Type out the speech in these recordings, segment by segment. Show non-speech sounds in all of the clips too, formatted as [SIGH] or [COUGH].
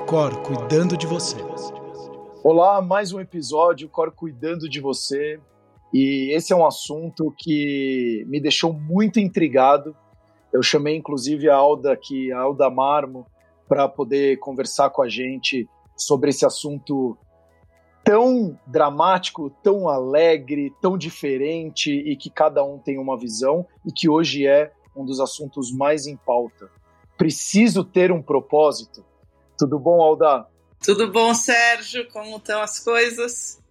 o Cor cuidando de você. Olá, mais um episódio, Cor cuidando de você. E esse é um assunto que me deixou muito intrigado. Eu chamei inclusive a Alda aqui, a Alda Marmo, para poder conversar com a gente sobre esse assunto tão dramático, tão alegre, tão diferente e que cada um tem uma visão e que hoje é um dos assuntos mais em pauta. Preciso ter um propósito. Tudo bom, Alda? Tudo bom, Sérgio? Como estão as coisas?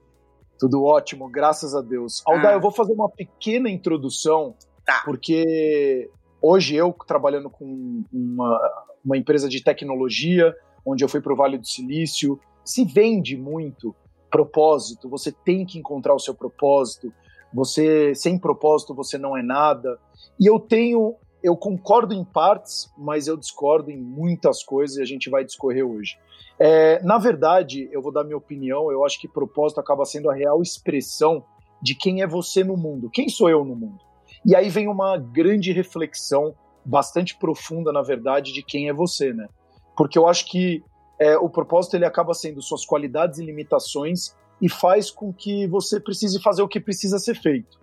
Tudo ótimo, graças a Deus. Alda, ah. eu vou fazer uma pequena introdução, tá. porque hoje eu, trabalhando com uma, uma empresa de tecnologia, onde eu fui para o Vale do Silício, se vende muito propósito, você tem que encontrar o seu propósito, você sem propósito você não é nada. E eu tenho eu concordo em partes, mas eu discordo em muitas coisas e a gente vai discorrer hoje. É, na verdade, eu vou dar minha opinião, eu acho que propósito acaba sendo a real expressão de quem é você no mundo, quem sou eu no mundo. E aí vem uma grande reflexão, bastante profunda, na verdade, de quem é você, né? Porque eu acho que é, o propósito ele acaba sendo suas qualidades e limitações e faz com que você precise fazer o que precisa ser feito.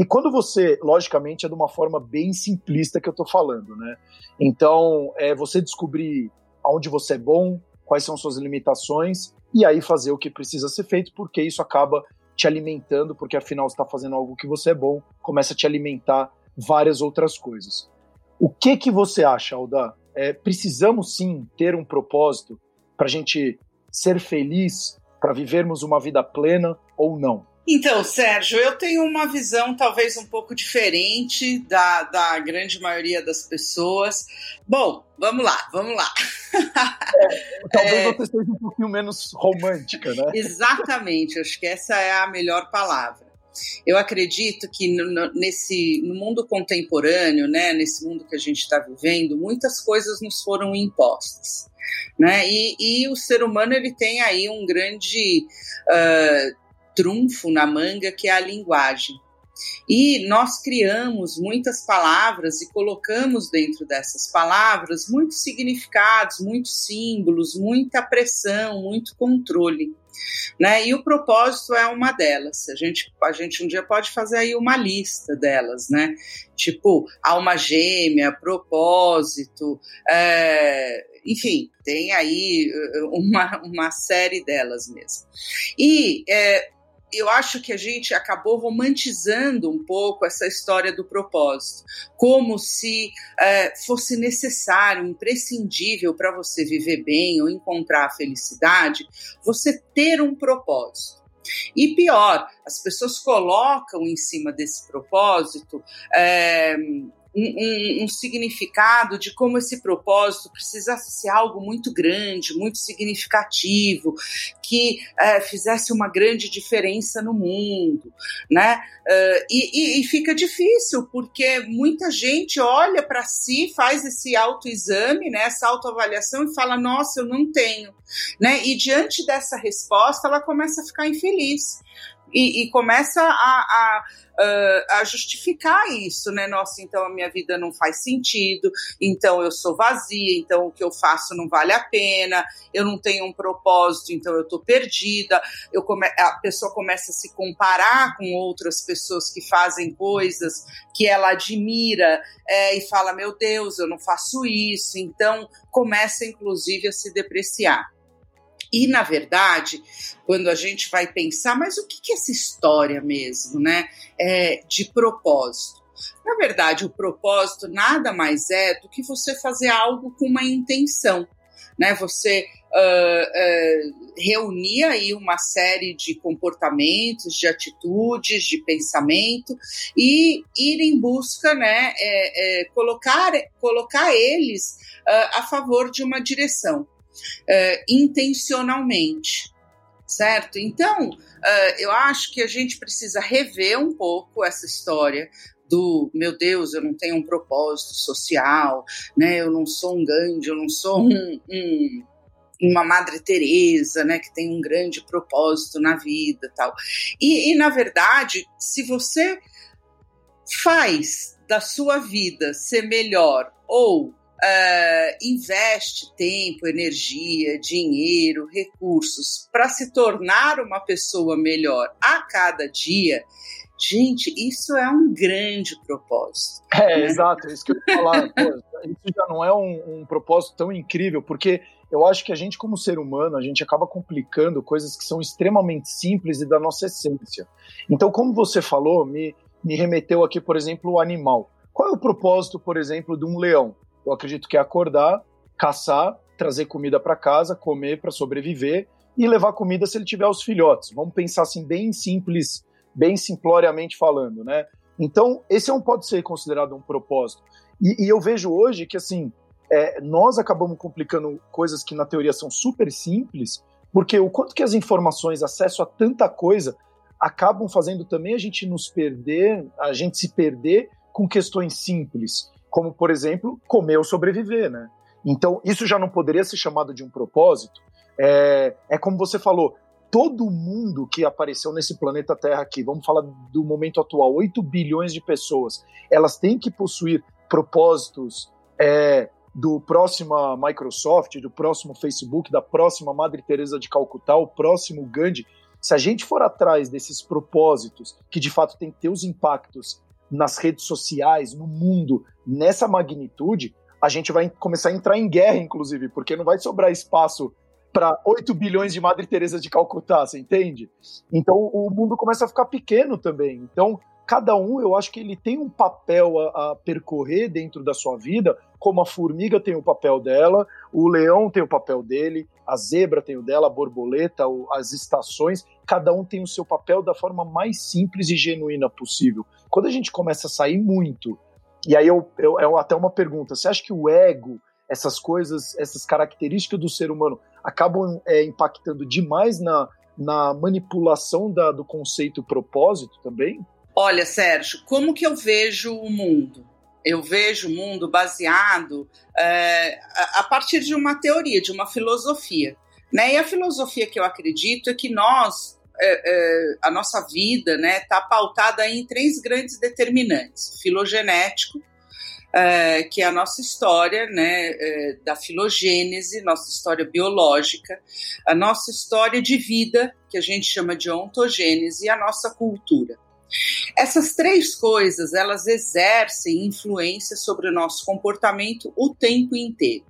E quando você, logicamente, é de uma forma bem simplista que eu estou falando, né? Então, é você descobrir aonde você é bom, quais são suas limitações, e aí fazer o que precisa ser feito, porque isso acaba te alimentando, porque afinal está fazendo algo que você é bom, começa a te alimentar várias outras coisas. O que que você acha, Alda? É, precisamos sim ter um propósito para a gente ser feliz, para vivermos uma vida plena ou não? Então, Sérgio, eu tenho uma visão talvez um pouco diferente da, da grande maioria das pessoas. Bom, vamos lá, vamos lá. É, talvez é, você seja um pouquinho menos romântica, né? Exatamente, acho que essa é a melhor palavra. Eu acredito que no, nesse no mundo contemporâneo, né, nesse mundo que a gente está vivendo, muitas coisas nos foram impostas. Né? E, e, o ser humano ele tem aí um grande uh, trunfo na manga que é a linguagem. E nós criamos muitas palavras e colocamos dentro dessas palavras muitos significados, muitos símbolos, muita pressão, muito controle. Né? E o propósito é uma delas. A gente, a gente um dia pode fazer aí uma lista delas, né? Tipo, alma gêmea, propósito, é, enfim, tem aí uma, uma série delas mesmo. E é, eu acho que a gente acabou romantizando um pouco essa história do propósito, como se é, fosse necessário, imprescindível para você viver bem ou encontrar a felicidade, você ter um propósito. E pior, as pessoas colocam em cima desse propósito é, um, um, significado de como esse propósito precisa ser algo muito grande, muito significativo, que é, fizesse uma grande diferença no mundo, né? Uh, e, e, e, fica difícil porque muita gente olha para si, faz esse autoexame, né? Essa autoavaliação e fala: Nossa, eu não tenho, né? E diante dessa resposta, ela começa a ficar infeliz e, e começa a, a, a, justificar isso, né? Nossa, então a minha vida não faz sentido, então eu sou vazia, então o que eu faço não vale a pena, eu não tenho um propósito, então eu tô perdida. Eu come, a pessoa começa a se comparar com outras pessoas que fazem coisas que ela admira é, e fala: Meu Deus, eu não faço isso, então começa inclusive a se depreciar. E, na verdade, quando a gente vai pensar, mas o que é essa história mesmo, né? É, de propósito. Na verdade, o propósito nada mais é do que você fazer algo com uma intenção, né? Você uh, uh, reunir aí uma série de comportamentos, de atitudes, de pensamento e ir em busca, né? É, é, colocar, colocar eles uh, a favor de uma direção uh, intencionalmente, certo? Então, uh, eu acho que a gente precisa rever um pouco essa história do meu Deus, eu não tenho um propósito social, né? Eu não sou um Gandhi, eu não sou um, um uma Madre Teresa, né, que tem um grande propósito na vida, tal. E, e na verdade, se você faz da sua vida ser melhor ou uh, investe tempo, energia, dinheiro, recursos para se tornar uma pessoa melhor a cada dia, gente, isso é um grande propósito. É, né? exato, é isso que eu ia falar. [LAUGHS] Pô, isso já não é um, um propósito tão incrível, porque eu acho que a gente, como ser humano, a gente acaba complicando coisas que são extremamente simples e da nossa essência. Então, como você falou, me, me remeteu aqui, por exemplo, o animal. Qual é o propósito, por exemplo, de um leão? Eu acredito que é acordar, caçar, trazer comida para casa, comer para sobreviver e levar comida se ele tiver os filhotes. Vamos pensar assim, bem simples, bem simploriamente falando, né? Então, esse não pode ser considerado um propósito. E, e eu vejo hoje que, assim, é, nós acabamos complicando coisas que na teoria são super simples, porque o quanto que as informações, acesso a tanta coisa, acabam fazendo também a gente nos perder, a gente se perder com questões simples, como, por exemplo, comer ou sobreviver, né? Então, isso já não poderia ser chamado de um propósito. É, é como você falou, todo mundo que apareceu nesse planeta Terra aqui, vamos falar do momento atual, 8 bilhões de pessoas, elas têm que possuir propósitos é, do próximo Microsoft, do próximo Facebook, da próxima Madre Teresa de Calcutá, o próximo Gandhi. Se a gente for atrás desses propósitos, que de fato tem que ter os impactos nas redes sociais, no mundo, nessa magnitude, a gente vai começar a entrar em guerra, inclusive, porque não vai sobrar espaço para 8 bilhões de Madre Teresa de Calcutá, você entende? Então o mundo começa a ficar pequeno também. Então, cada um, eu acho que ele tem um papel a, a, percorrer dentro da sua vida, como a formiga tem o papel dela, o leão tem o papel dele, a zebra tem o dela, a borboleta, o, as estações, cada um tem o seu papel da forma mais simples e genuína possível. Quando a gente começa a sair muito, e aí eu, eu, é até uma pergunta, você acha que o ego, essas coisas, essas características do ser humano acabam é, impactando demais na, na manipulação da, do conceito propósito também? Olha, Sérgio, como que eu vejo o mundo? Eu vejo o mundo baseado é, a partir de uma teoria, de uma filosofia. Né? E a filosofia que eu acredito é que nós, é, é, a nossa vida está né, tá pautada em três grandes determinantes: filogenético, é, que é a nossa história né, é, da filogênese, nossa história biológica, a nossa história de vida, que a gente chama de ontogênese, e a nossa cultura. Essas três coisas, elas exercem influência sobre o nosso comportamento o tempo inteiro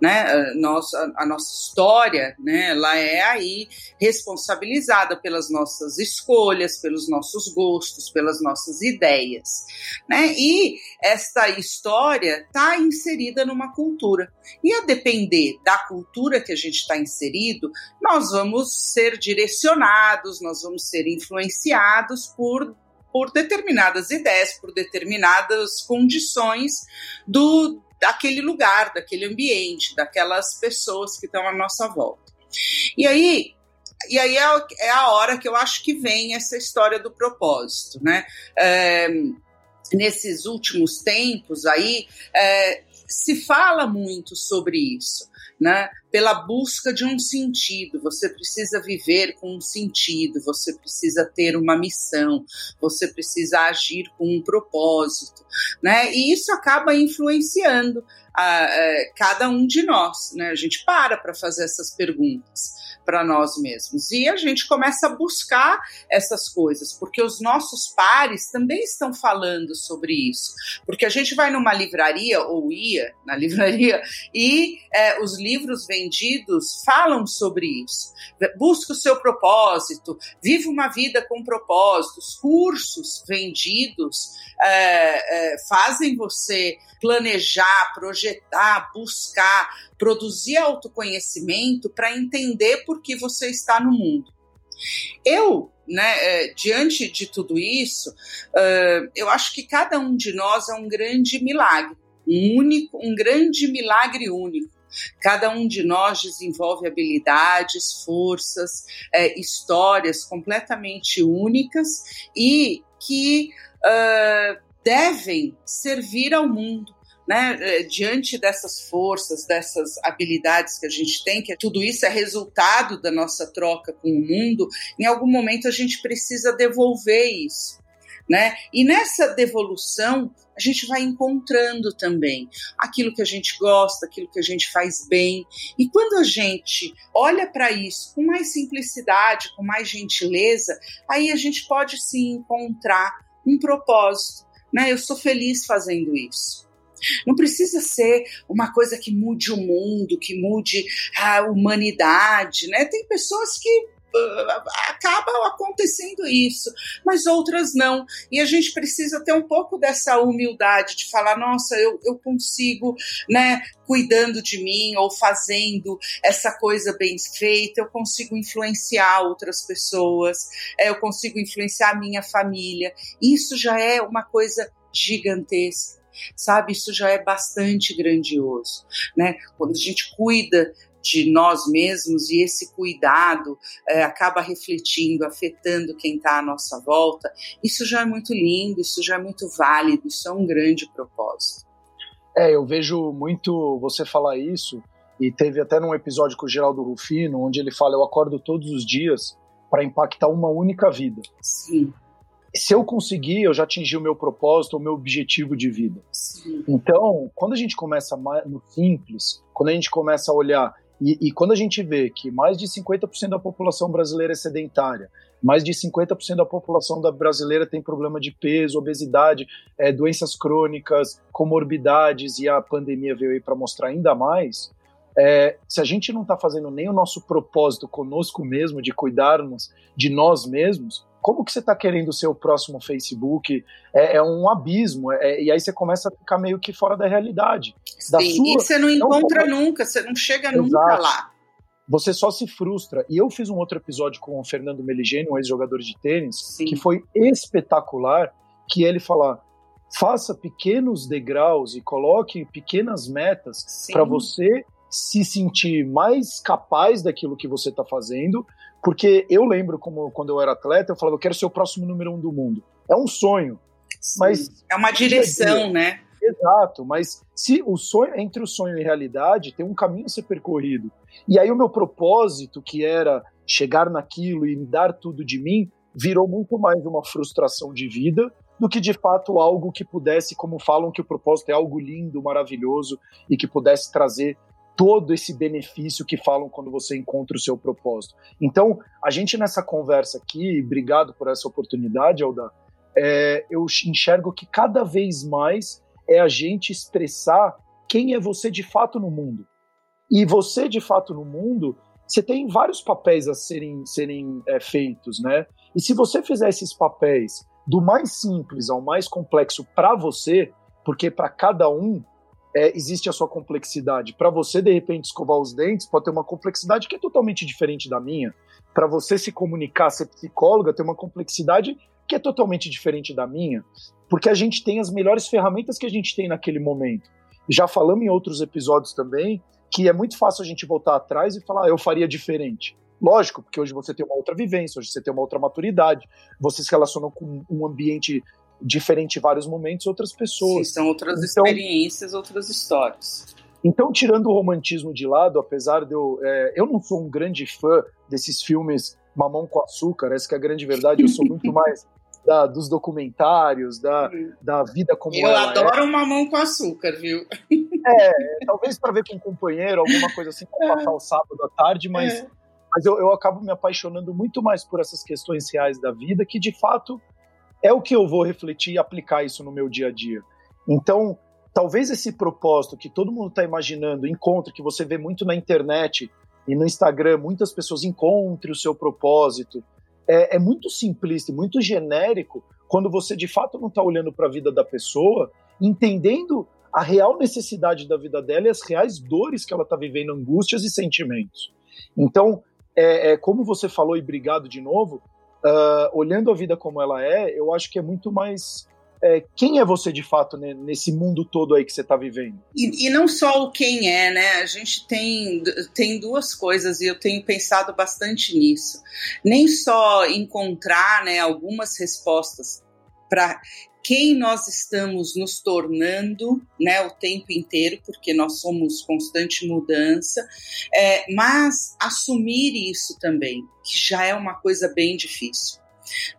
né? Nossa, a nossa história, né? Ela é aí responsabilizada pelas nossas escolhas, pelos nossos gostos, pelas nossas ideias, né? E esta história está inserida numa cultura. E a depender da cultura que a gente está inserido, nós vamos ser direcionados, nós vamos ser influenciados por por determinadas ideias, por determinadas condições do, daquele lugar, daquele ambiente, daquelas pessoas que estão à nossa volta. E aí, e aí é, é, a hora que eu acho que vem essa história do propósito, né? É, nesses últimos tempos aí, é, se fala muito sobre isso né? Pela busca de um sentido. Você precisa viver com um sentido, você precisa ter uma missão, você precisa agir com um propósito, né? E isso acaba influenciando a, a cada um de nós, né? A gente para para fazer essas perguntas para nós mesmos. E a gente começa a buscar essas coisas, porque os nossos pares também estão falando sobre isso. Porque a gente vai numa livraria, ou ia [LAUGHS] na livraria, e é, os livros vendidos falam sobre isso. Busca o seu propósito, vive uma vida com propósitos, cursos vendidos é, é, fazem você planejar, projetar, buscar, produzir autoconhecimento para entender por que você está no mundo. Eu, né, é, diante de tudo isso, eu acho que cada um de nós é um grande milagre, um único, um grande milagre único. Cada um de nós desenvolve habilidades, forças, é, histórias completamente únicas e que devem servir ao mundo. Né, é, diante dessas forças, dessas habilidades que a gente tem, que tudo isso é resultado da nossa troca com o mundo, em algum momento a gente precisa devolver isso. né? E nessa devolução a gente vai encontrando também aquilo que a gente gosta, aquilo que a gente faz bem. E quando a gente olha para isso com mais simplicidade, com mais gentileza, aí a gente pode sim encontrar um propósito, né? Eu sou feliz fazendo isso. Não precisa ser uma coisa que mude o mundo, que mude a humanidade, né? Tem pessoas que acaba acontecendo isso, mas outras não. E a gente precisa ter um pouco dessa humildade de falar: nossa, eu, eu consigo, né, cuidando de mim ou fazendo essa coisa bem feita, eu consigo influenciar outras pessoas, é, eu consigo influenciar a minha família. Isso já é uma coisa gigantesca sabe? Isso já é bastante grandioso, né? Quando a gente cuida de nós mesmos e esse cuidado é, acaba refletindo, afetando quem está à nossa volta, isso já é muito lindo, isso já é muito válido, isso é um grande propósito. É, eu vejo muito você falar isso, e teve até num episódio com o Geraldo Rufino, onde ele fala: Eu acordo todos os dias para impactar uma única vida. Sim. Se eu conseguir, eu já atingi o meu propósito, o meu objetivo de vida. Sim. Então, quando a gente começa no simples, quando a gente começa a olhar e, e, quando a gente vê que mais de 50% da população brasileira é sedentária, mais de 50% da população da brasileira tem problema de peso, obesidade, é, doenças crônicas, comorbidades, e a pandemia veio aí para mostrar ainda mais, é, se a gente não está fazendo nem o nosso propósito conosco mesmo, de cuidarmos de nós mesmos, como que você está querendo ser o próximo Facebook? É, é um abismo, é, e aí você começa a ficar meio que fora da realidade. Da Sim, sua, e você não encontra não, nunca, você não chega Exato. nunca lá. Você só se frustra. E eu fiz um outro episódio com o Fernando Meligeni, um ex-jogador de tênis, Sim. que foi espetacular, que ele fala, faça pequenos degraus e coloque pequenas metas para você se sentir mais capaz daquilo que você está fazendo, porque eu lembro como quando eu era atleta, eu falava, eu quero ser o próximo número um do mundo. É um sonho, Sim. mas é uma direção, né? Exato, mas se o sonho entre o sonho e a realidade tem um caminho a ser percorrido. E aí o meu propósito, que era chegar naquilo e me dar tudo de mim, virou muito mais uma frustração de vida do que de fato algo que pudesse, como falam que o propósito é algo lindo, maravilhoso e que pudesse trazer todo esse benefício que falam quando você encontra o seu propósito. Então, a gente nessa conversa aqui, obrigado por essa oportunidade, Alda, é, eu enxergo que cada vez mais é a gente expressar quem é você de fato no mundo. E você de fato no mundo, você tem vários papéis a serem, serem é, feitos, né? E se você fizer esses papéis do mais simples ao mais complexo para você, porque para cada um é, existe a sua complexidade. Para você, de repente, escovar os dentes, pode ter uma complexidade que é totalmente diferente da minha. Para você se comunicar, ser psicóloga, tem uma complexidade que é totalmente diferente da minha, porque a gente tem as melhores ferramentas que a gente tem naquele momento. Já falamos em outros episódios também que é muito fácil a gente voltar atrás e falar, ah, eu faria diferente. Lógico, porque hoje você tem uma outra vivência, hoje você tem uma outra maturidade, você se relaciona com um ambiente diferente em vários momentos outras pessoas. Sim, são outras então, experiências, outras histórias. Então, tirando o romantismo de lado, apesar de eu. É, eu não sou um grande fã desses filmes mamão com açúcar, essa que é a grande verdade, eu sou muito [LAUGHS] mais da, dos documentários, da, da vida como eu ela adoro é. mamão com açúcar, viu? É, talvez para ver com um companheiro, alguma coisa assim, para é. passar o sábado à tarde, mas, é. mas eu, eu acabo me apaixonando muito mais por essas questões reais da vida, que de fato é o que eu vou refletir e aplicar isso no meu dia a dia. Então, talvez esse propósito que todo mundo está imaginando, encontro que você vê muito na internet e no Instagram, muitas pessoas encontrem o seu propósito, é, é muito simplista, muito genérico, quando você de fato não está olhando para a vida da pessoa, entendendo a real necessidade da vida dela e as reais dores que ela está vivendo, angústias e sentimentos. Então, é, é, como você falou, e obrigado de novo, uh, olhando a vida como ela é, eu acho que é muito mais é, quem é você de fato né, nesse mundo todo aí que você está vivendo? E, e, não só o quem é, né? A gente tem, tem duas coisas e eu tenho pensado bastante nisso. Nem só encontrar né, algumas respostas para quem nós estamos nos tornando né, o tempo inteiro, porque nós somos constante mudança, é, mas assumir isso também, que já é uma coisa bem difícil.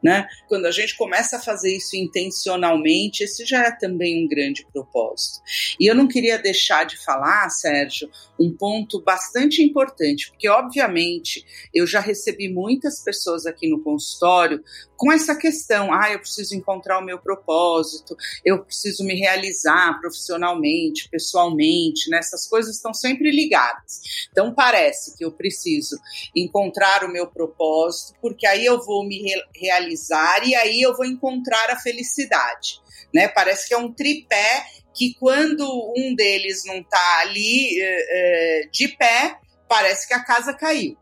Né? Quando a gente começa a fazer isso intencionalmente, esse já é também um grande propósito. E eu não queria deixar de falar, Sérgio, um ponto bastante importante, porque obviamente eu já recebi muitas pessoas aqui no consultório com essa questão, ah, eu preciso encontrar o meu propósito, eu preciso me realizar profissionalmente, pessoalmente, né? Essas coisas estão sempre ligadas. Então parece que eu preciso encontrar o meu propósito, porque aí eu vou me re realizar e aí eu vou encontrar a felicidade, né? Parece que é um tripé que quando um deles não está ali é, é, de pé, parece que a casa caiu.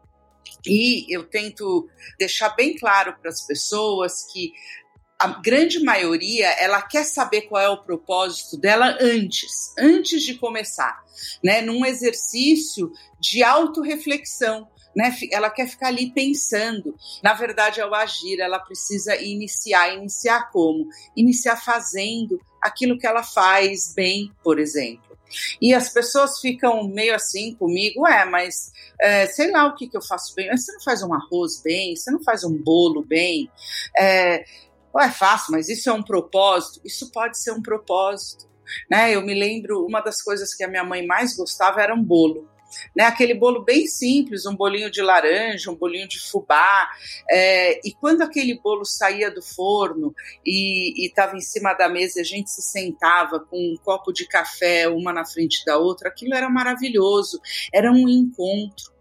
E eu tento deixar bem claro para as pessoas que a grande maioria ela quer saber qual é o propósito dela antes, antes de começar, né? Num exercício de autorreflexão. Né, ela quer ficar ali pensando. Na verdade, ao agir, ela precisa iniciar. Iniciar como? Iniciar fazendo aquilo que ela faz bem, por exemplo. E as pessoas ficam meio assim comigo, é, mas é, sei lá o que, que eu faço bem. Você não faz um arroz bem, você não faz um bolo bem. É, é fácil, mas isso é um propósito. Isso pode ser um propósito. Né? Eu me lembro, uma das coisas que a minha mãe mais gostava era um bolo né? Aquele bolo bem simples, um bolinho de laranja, um bolinho de fubá. É, e quando aquele bolo saía do forno e estava em cima da mesa, a gente se sentava com um copo de café, uma na frente da outra, aquilo era maravilhoso. Era um encontro.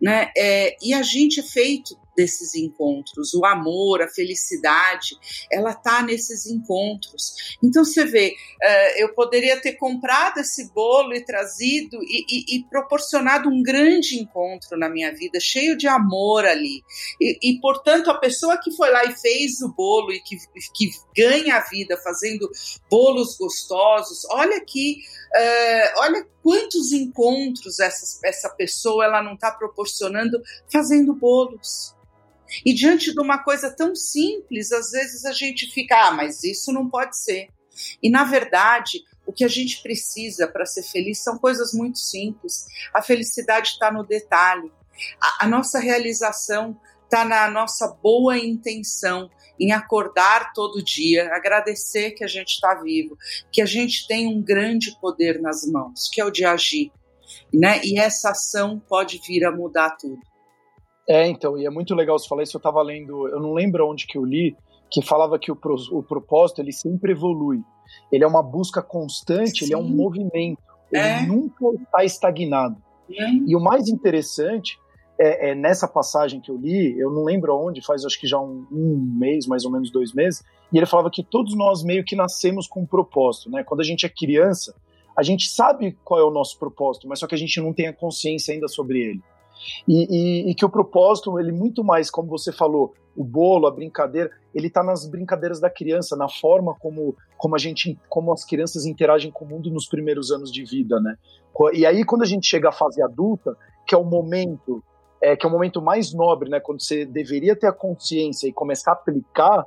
Né? É, e a gente é feito desses encontros. O amor, a felicidade, ela tá nesses encontros. Então você vê, uh, eu poderia ter comprado esse bolo e trazido e, e, e, proporcionado um grande encontro na minha vida, cheio de amor ali. E, e, portanto, a pessoa que foi lá e fez o bolo e que, que ganha a vida fazendo bolos gostosos, olha aqui, uh, olha quantos encontros essa, essa pessoa ela não está proporcionando fazendo bolos. E diante de uma coisa tão simples, às vezes a gente fica, ah, mas isso não pode ser. E na verdade, o que a gente precisa para ser feliz são coisas muito simples. A felicidade está no detalhe. A, a nossa realização está na nossa boa intenção em acordar todo dia, agradecer que a gente está vivo, que a gente tem um grande poder nas mãos, que é o de agir. Né? E essa ação pode vir a mudar tudo. É, então, e é muito legal você falar isso. Eu estava lendo, eu não lembro onde que eu li, que falava que o, pro, o propósito ele sempre evolui. Ele é uma busca constante, Sim. ele é um movimento. É. Ele nunca está estagnado. E o mais interessante é, é, nessa passagem que eu li, eu não lembro onde, faz acho que já um, um, mês, mais ou menos dois meses, e ele falava que todos nós meio que nascemos com um propósito, né? Quando a gente é criança, a gente sabe qual é o nosso propósito, mas só que a gente não tem a consciência ainda sobre ele. E, e, e, que o propósito, ele muito mais, como você falou, o bolo, a brincadeira, ele está nas brincadeiras da criança, na forma como, como a gente, como as crianças interagem com o mundo nos primeiros anos de vida, né? E aí quando a gente chega à fase adulta, que é o momento, é, que é o momento mais nobre, né? Quando você deveria ter a consciência e começar a aplicar,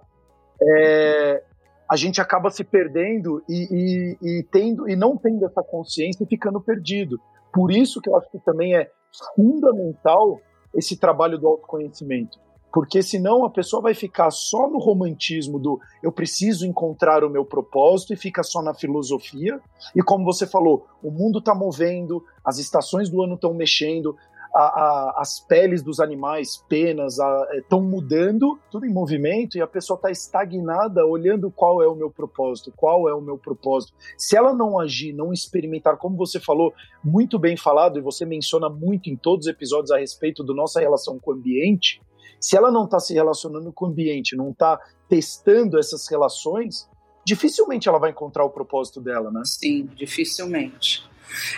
é, a gente acaba se perdendo e, e, e, tendo e não tendo essa consciência e ficando perdido. Por isso que eu acho que também é fundamental esse trabalho do autoconhecimento. Porque senão a pessoa vai ficar só no romantismo do eu preciso encontrar o meu propósito e fica só na filosofia. E como você falou, o mundo está movendo, as estações do ano estão mexendo, a, a, as peles dos animais, penas, estão é, mudando, tudo em movimento, e a pessoa está estagnada olhando qual é o meu propósito, qual é o meu propósito. Se ela não agir, não experimentar, como você falou, muito bem falado, e você menciona muito em todos os episódios a respeito da nossa relação com o ambiente, se ela não está se relacionando com o ambiente, não está testando essas relações, dificilmente ela vai encontrar o propósito dela, né? Sim, dificilmente.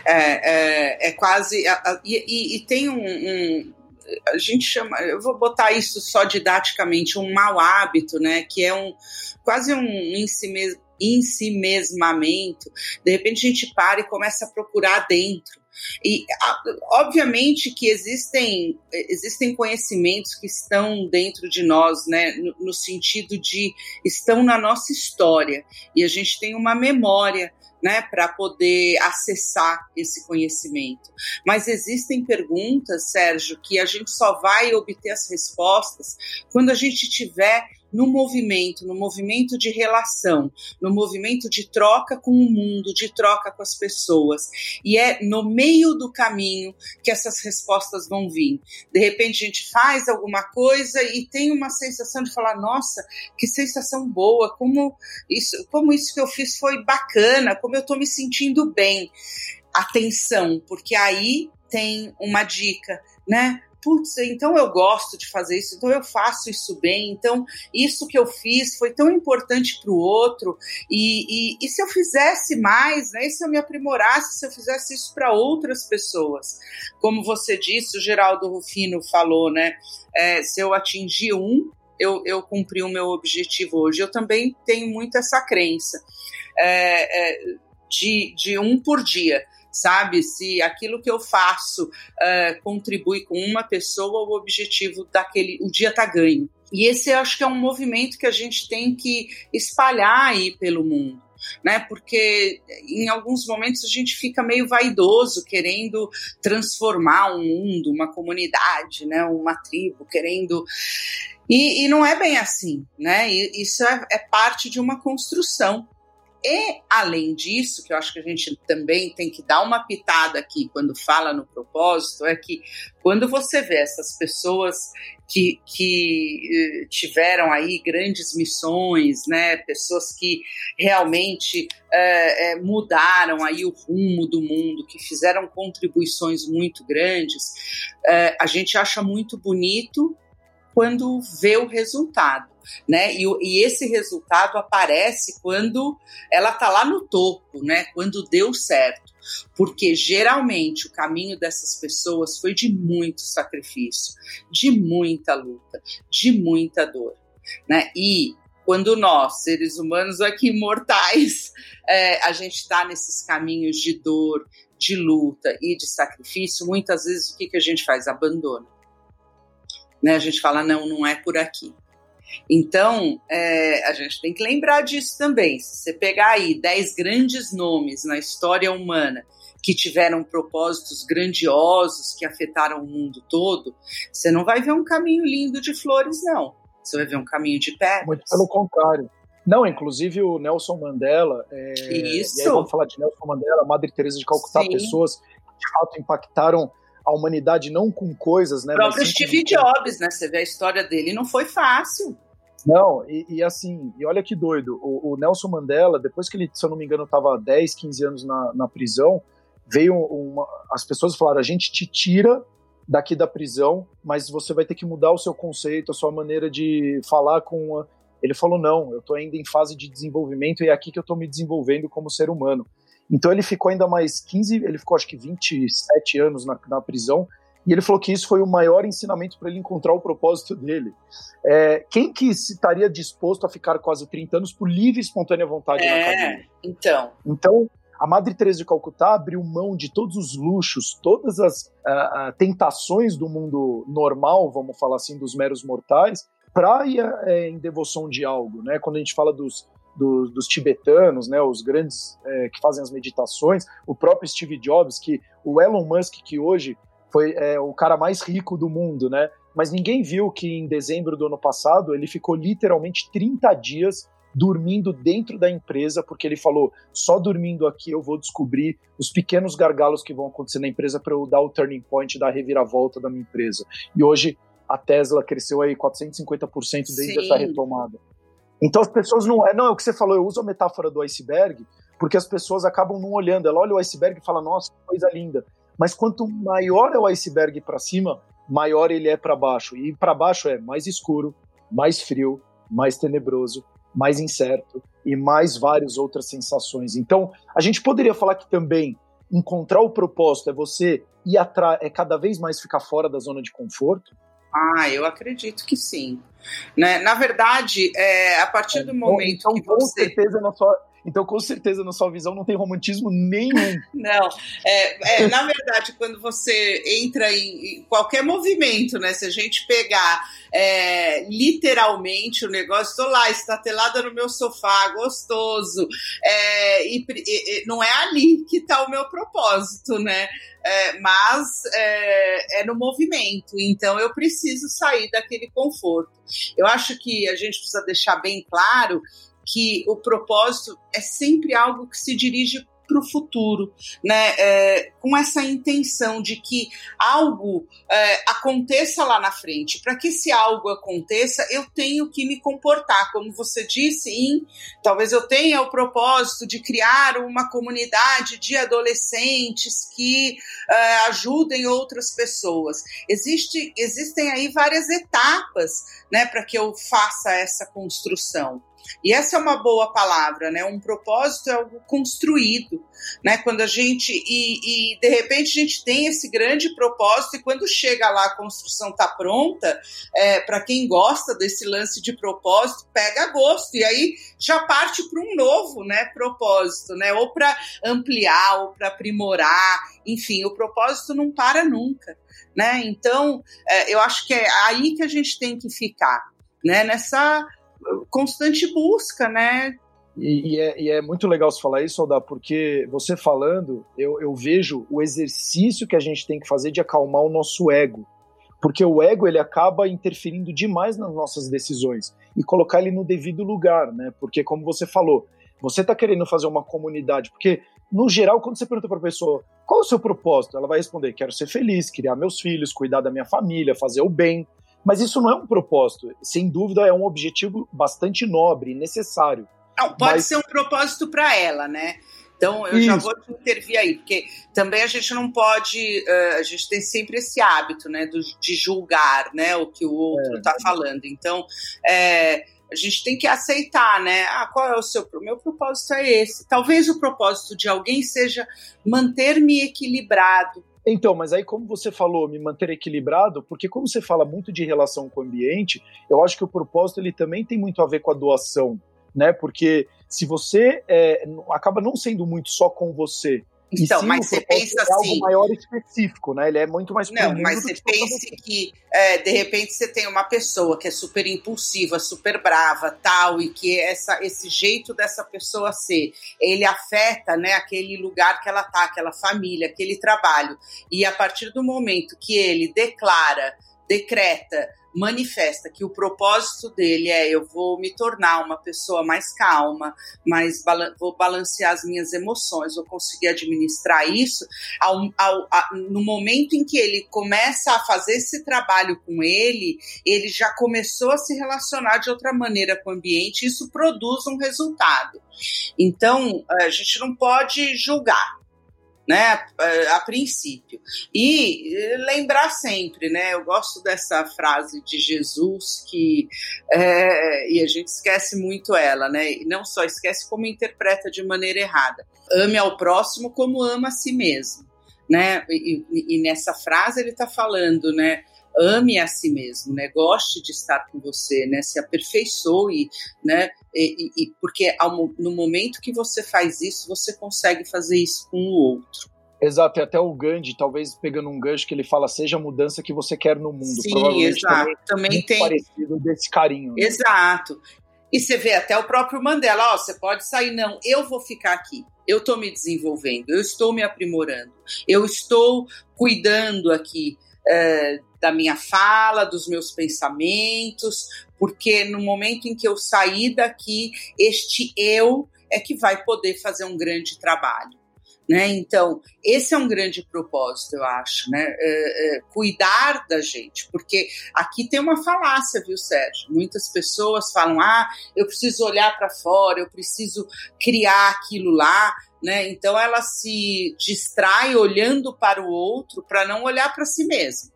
É, é, é quase. E, e, tem um, um a gente chama, eu vou botar isso só didaticamente, um mau hábito, né? Que é um quase um em si mesmo em si mesmamento, de repente a gente para e começa a procurar dentro. E obviamente que existem, existem conhecimentos que estão dentro de nós, né, no, no sentido de estão na nossa história e a gente tem uma memória né, para poder acessar esse conhecimento. Mas existem perguntas, Sérgio, que a gente só vai obter as respostas quando a gente tiver no movimento, no movimento de relação, no movimento de troca com o mundo, de troca com as pessoas. E é no meio do caminho que essas respostas vão vir. De repente a gente faz alguma coisa e tem uma sensação de falar: nossa, que sensação boa, como isso, como isso que eu fiz foi bacana, como eu estou me sentindo bem. Atenção, porque aí tem uma dica, né? Putz, então eu gosto de fazer isso, então eu faço isso bem, então isso que eu fiz foi tão importante para o outro, e, e, e, se eu fizesse mais, né, e se eu me aprimorasse, se eu fizesse isso para outras pessoas? Como você disse, o Geraldo Rufino falou, né, é, se eu atingir um, eu, eu cumpri o meu objetivo hoje. Eu também tenho muito essa crença é, é, de, de um por dia sabe? Se aquilo que eu faço uh, contribui com uma pessoa, o objetivo daquele, o dia tá ganho. E esse eu acho que é um movimento que a gente tem que espalhar aí pelo mundo. Né, porque em alguns momentos a gente fica meio vaidoso, querendo transformar um mundo, uma comunidade, né, uma tribo, querendo. E, e não é bem assim, né? E isso é, é parte de uma construção e, além disso, que eu acho que a gente também tem que dar uma pitada aqui quando fala no propósito, é que quando você vê essas pessoas que, que eh, tiveram aí grandes missões, né, pessoas que realmente é, é, mudaram aí o rumo do mundo, que fizeram contribuições muito grandes, é, a gente acha muito bonito quando vê o resultado né? E, e esse resultado aparece quando ela está lá no topo, né? Quando deu certo. Porque geralmente o caminho dessas pessoas foi de muito sacrifício, de muita luta, de muita dor, né? E quando nós, seres humanos aqui mortais, é, a gente está nesses caminhos de dor, de luta e de sacrifício, muitas vezes o que, que a gente faz? Abandona. Né? A gente fala, não, não é por aqui. Então, é, a gente tem que lembrar disso também. Se você pegar aí dez grandes nomes na história humana que tiveram propósitos grandiosos que afetaram o mundo todo, você não vai ver um caminho lindo de flores, não. Você vai ver um caminho de pedras. Muito pelo contrário. Não, inclusive o Nelson Mandela. É, Isso. E aí vamos falar de Nelson Mandela, Madre Teresa de Calcutá, Sim. pessoas que de fato impactaram a humanidade não com coisas, né? O próprio Steve Jobs, né? Você vê a história dele, não foi fácil. Não, e, e assim, e olha que doido, o, o, Nelson Mandela, depois que ele, se eu não me engano, estava 10, 15 anos na, na prisão, veio uma, as pessoas falaram, a gente te tira daqui da prisão, mas você vai ter que mudar o seu conceito, a sua maneira de falar com a... Ele falou, não, eu estou ainda em fase de desenvolvimento e é aqui que eu estou me desenvolvendo como ser humano. Então ele ficou ainda mais 15, ele ficou acho que 27 anos na, na prisão, e ele falou que isso foi o maior ensinamento para ele encontrar o propósito dele. É, quem que estaria disposto a ficar quase 30 anos por livre e espontânea vontade é, na cadeia? Então. Então, a Madre Teresa de Calcutá abriu mão de todos os luxos, todas as uh, tentações do mundo normal, vamos falar assim, dos meros mortais, para ir uh, em devoção de algo, né? Quando a gente fala dos dos, dos tibetanos, né, os grandes é, que fazem as meditações, o próprio Steve Jobs, que o Elon Musk, que hoje foi é, o cara mais rico do mundo, né? Mas ninguém viu que em dezembro do ano passado ele ficou literalmente 30 dias dormindo dentro da empresa, porque ele falou: só dormindo aqui eu vou descobrir os pequenos gargalos que vão acontecer na empresa para eu dar o turning point, dar a reviravolta da minha empresa. E hoje a Tesla cresceu aí 450% desde Sim. essa retomada. Então as pessoas não. É, não, é o que você falou, eu uso a metáfora do iceberg, porque as pessoas acabam não olhando. Ela olha o iceberg e fala, nossa, coisa linda. Mas quanto maior é o iceberg para cima, maior ele é para baixo. E para baixo é mais escuro, mais frio, mais tenebroso, mais incerto e mais várias outras sensações. Então, a gente poderia falar que também encontrar o propósito é você ir atrás, é cada vez mais ficar fora da zona de conforto, ah, eu acredito que sim. Né? Na verdade, é, a partir do então, momento então, que com você... certeza na sua... Então, com certeza, na sua visão, não tem romantismo nenhum. [LAUGHS] Não. É, é na verdade, quando você entra em, em, qualquer movimento, né? Se a gente pegar é, literalmente o negócio, estou lá, estatelada no meu sofá, gostoso. É, e, e, não é ali que está o meu propósito, né? É, mas é, no movimento, então eu preciso sair daquele conforto. Eu acho que a gente precisa deixar bem claro que o propósito é sempre algo que se dirige para o futuro, né? É, com essa intenção de que algo é, aconteça lá na frente. Para que esse algo aconteça, eu tenho que me comportar, como você disse, em talvez eu tenha o propósito de criar uma comunidade de adolescentes que é, ajudem outras pessoas. Existe, existem aí várias etapas, né, para que eu faça essa construção. E essa é uma boa palavra, né? Um propósito é algo construído, né? Quando a gente e, e de repente a gente tem esse grande propósito e quando chega lá a construção está pronta, é, para quem gosta desse lance de propósito pega gosto e aí já parte para um novo, né? Propósito, né? Ou para ampliar ou para aprimorar, enfim, o propósito não para nunca, né? Então é, eu acho que é aí que a gente tem que ficar, né? Nessa constante busca, né? E, e, é, e, é, muito legal você falar isso, Alda, porque você falando, eu, eu vejo o exercício que a gente tem que fazer de acalmar o nosso ego. Porque o ego ele acaba interferindo demais nas nossas decisões e colocar ele no devido lugar, né? Porque, como você falou, você está querendo fazer uma comunidade, porque no geral, quando você pergunta para a pessoa qual é o seu propósito, ela vai responder: quero ser feliz, criar meus filhos, cuidar da minha família, fazer o bem. Mas isso não é um propósito. Sem dúvida, é um objetivo bastante nobre necessário. Não, pode Mas... ser um propósito para ela, né? Então, eu Isso. já vou te intervir aí, porque também a gente não pode, uh, a gente tem sempre esse hábito, né, do, de julgar, né, o que o outro está é. falando. Então, é, a gente tem que aceitar, né, ah, qual é o seu, o meu propósito é esse. Talvez o propósito de alguém seja manter-me equilibrado, então, mas aí como você falou, me manter equilibrado, porque como você fala muito de relação com o ambiente, eu acho que o propósito ele também tem muito a ver com a doação, né? Porque se você é, acaba não sendo muito só com você, então, mas você pensa é assim. algo maior específico, né? Ele é muito mais Não, mas você pense que, é, de repente, você tem uma pessoa que é super impulsiva, super brava, tal, e que essa, esse jeito dessa pessoa ser, ele afeta, né, aquele lugar que ela tá, aquela família, aquele trabalho. E a partir do momento que ele declara, decreta, manifesta que o propósito dele é eu vou me tornar uma pessoa mais calma, mais vou balancear as minhas emoções, vou conseguir administrar isso, ao, ao, a, no momento em que ele começa a fazer esse trabalho com ele, ele já começou a se relacionar de outra maneira com o ambiente, e isso produz um resultado. Então, a gente não pode julgar, né, a princípio. E lembrar sempre, né, eu gosto dessa frase de Jesus que é, e a gente esquece muito ela, né, e não só esquece como interpreta de maneira errada. Ame ao próximo como ama a si mesmo, né? E, e, e nessa frase ele está falando, né, ame a si mesmo, né? Goste de estar com você, né? Se aperfeiçoe, né? E, e, porque ao, no momento que você faz isso, você consegue fazer isso com o outro. Exato, e até o Gandhi, talvez pegando um gancho que ele fala, seja a mudança que você quer no mundo. Sim, exato. Também, também tem. parecido desse carinho. Né? Exato. E você vê até o próprio Mandela, ó, você pode sair, não, eu vou ficar aqui. Eu estou me desenvolvendo, eu estou me aprimorando, eu estou cuidando aqui é, da minha fala, dos meus pensamentos, porque no momento em que eu sair daqui, este eu é que vai poder fazer um grande trabalho. Né? Então, esse é um grande propósito, eu acho, né? É, é, cuidar da gente, porque aqui tem uma falácia, viu, Sérgio? Muitas pessoas falam: ah, eu preciso olhar para fora, eu preciso criar aquilo lá, né? Então, ela se distrai olhando para o outro para não olhar para si mesma.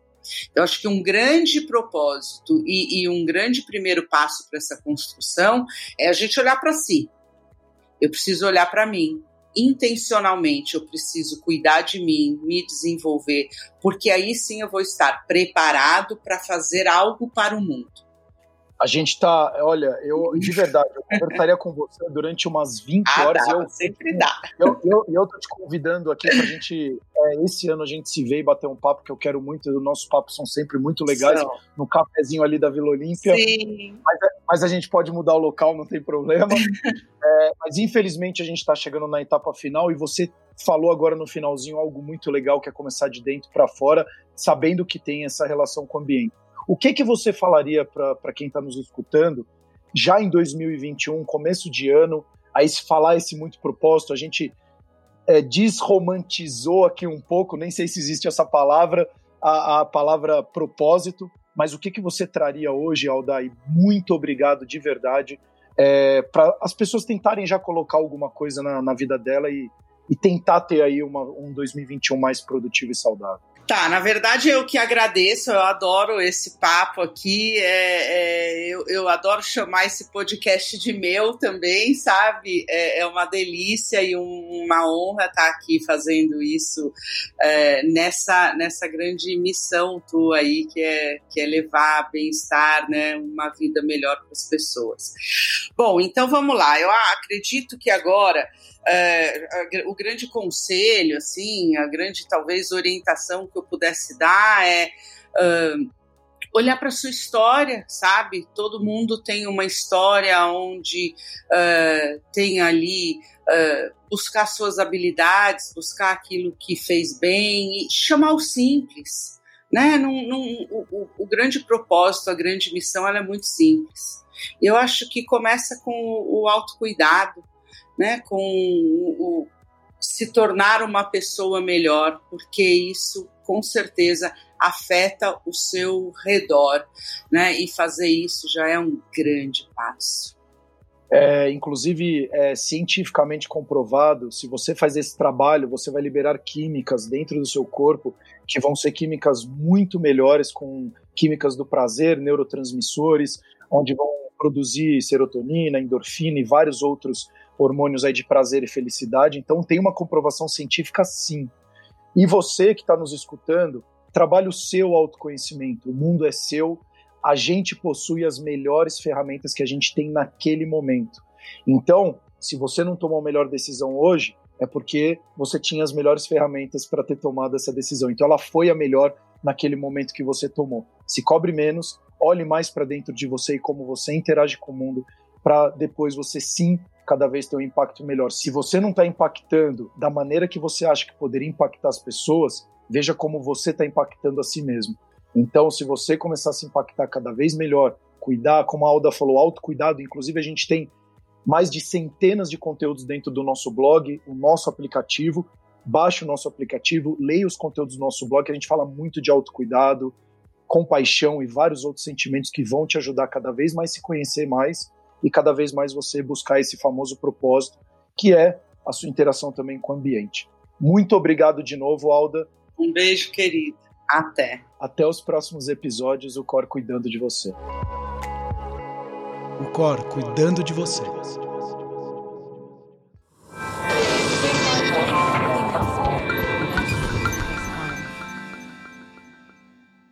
Eu acho que um grande propósito e, e um grande primeiro passo para essa construção é a gente olhar para si. Eu preciso olhar para mim. Intencionalmente, eu preciso cuidar de mim, me desenvolver, porque aí sim eu vou estar preparado para fazer algo para o mundo. A gente tá, olha, eu de verdade, eu conversaria com você durante umas 20 ah, horas. Dá, eu, sempre dá. Eu, eu, eu tô te convidando aqui pra gente, é, esse ano a gente se ver e bater um papo, que eu quero muito, os nossos papos são sempre muito legais, são. no cafezinho ali da Vila Olímpia. Sim. Mas, mas, a gente pode mudar o local, não tem problema. [LAUGHS] é, mas infelizmente a gente tá chegando na etapa final e você falou agora no finalzinho algo muito legal, que é começar de dentro para fora, sabendo que tem essa relação com o ambiente. O que, que você falaria para quem está nos escutando, já em 2021, começo de ano, aí se falar esse muito propósito, a gente é, desromantizou aqui um pouco, nem sei se existe essa palavra, a, a palavra propósito, mas o que, que você traria hoje, Aldai? Muito obrigado de verdade, é, para as pessoas tentarem já colocar alguma coisa na, na vida dela e, e tentar ter aí uma, um 2021 mais produtivo e saudável. Tá, na verdade eu que agradeço, eu adoro esse papo aqui, é, é, eu, eu, adoro chamar esse podcast de meu também, sabe? É, é uma delícia e um, uma honra estar aqui fazendo isso é, nessa, nessa grande missão tua aí, que é, que é levar bem-estar, né, uma vida melhor para as pessoas. Bom, então vamos lá, eu acredito que agora é, o grande conselho, assim, a grande talvez orientação que eu pudesse dar é uh, olhar para sua história, sabe? Todo mundo tem uma história onde uh, tem ali uh, buscar suas habilidades, buscar aquilo que fez bem e chamar o simples. Né? Num, num, o, o, grande propósito, a grande missão, ela é muito simples. Eu acho que começa com o autocuidado, né, com o, se tornar uma pessoa melhor, porque isso com certeza afeta o seu redor, né? E fazer isso já é um grande passo. É, inclusive, é cientificamente comprovado, se você faz esse trabalho, você vai liberar químicas dentro do seu corpo que vão ser químicas muito melhores, com químicas do prazer, neurotransmissores, onde vão produzir serotonina, endorfina e vários outros hormônios aí de prazer e felicidade. Então tem uma comprovação científica sim. E você que está nos escutando, trabalhe o seu autoconhecimento. O mundo é seu. A gente possui as melhores ferramentas que a gente tem naquele momento. Então, se você não tomou a melhor decisão hoje, é porque você tinha as melhores ferramentas para ter tomado essa decisão. Então, ela foi a melhor naquele momento que você tomou. Se cobre menos, olhe mais para dentro de você e como você interage com o mundo, para depois você sim cada vez ter um impacto melhor. Se você não está impactando da maneira que você acha que poderia impactar as pessoas, veja como você está impactando a si mesmo. Então, se você começar a se impactar cada vez melhor, cuidar, como a Alda falou, autocuidado, inclusive a gente tem mais de centenas de conteúdos dentro do nosso blog, o nosso aplicativo. Baixe o nosso aplicativo, leia os conteúdos do nosso blog, a gente fala muito de autocuidado, compaixão e vários outros sentimentos que vão te ajudar cada vez mais a se conhecer mais e cada vez mais você buscar esse famoso propósito, que é a sua interação também com o ambiente. Muito obrigado de novo, Alda. Um beijo, querido. Até. Até os próximos episódios, o Cor cuidando de você. O Cor cuidando de você.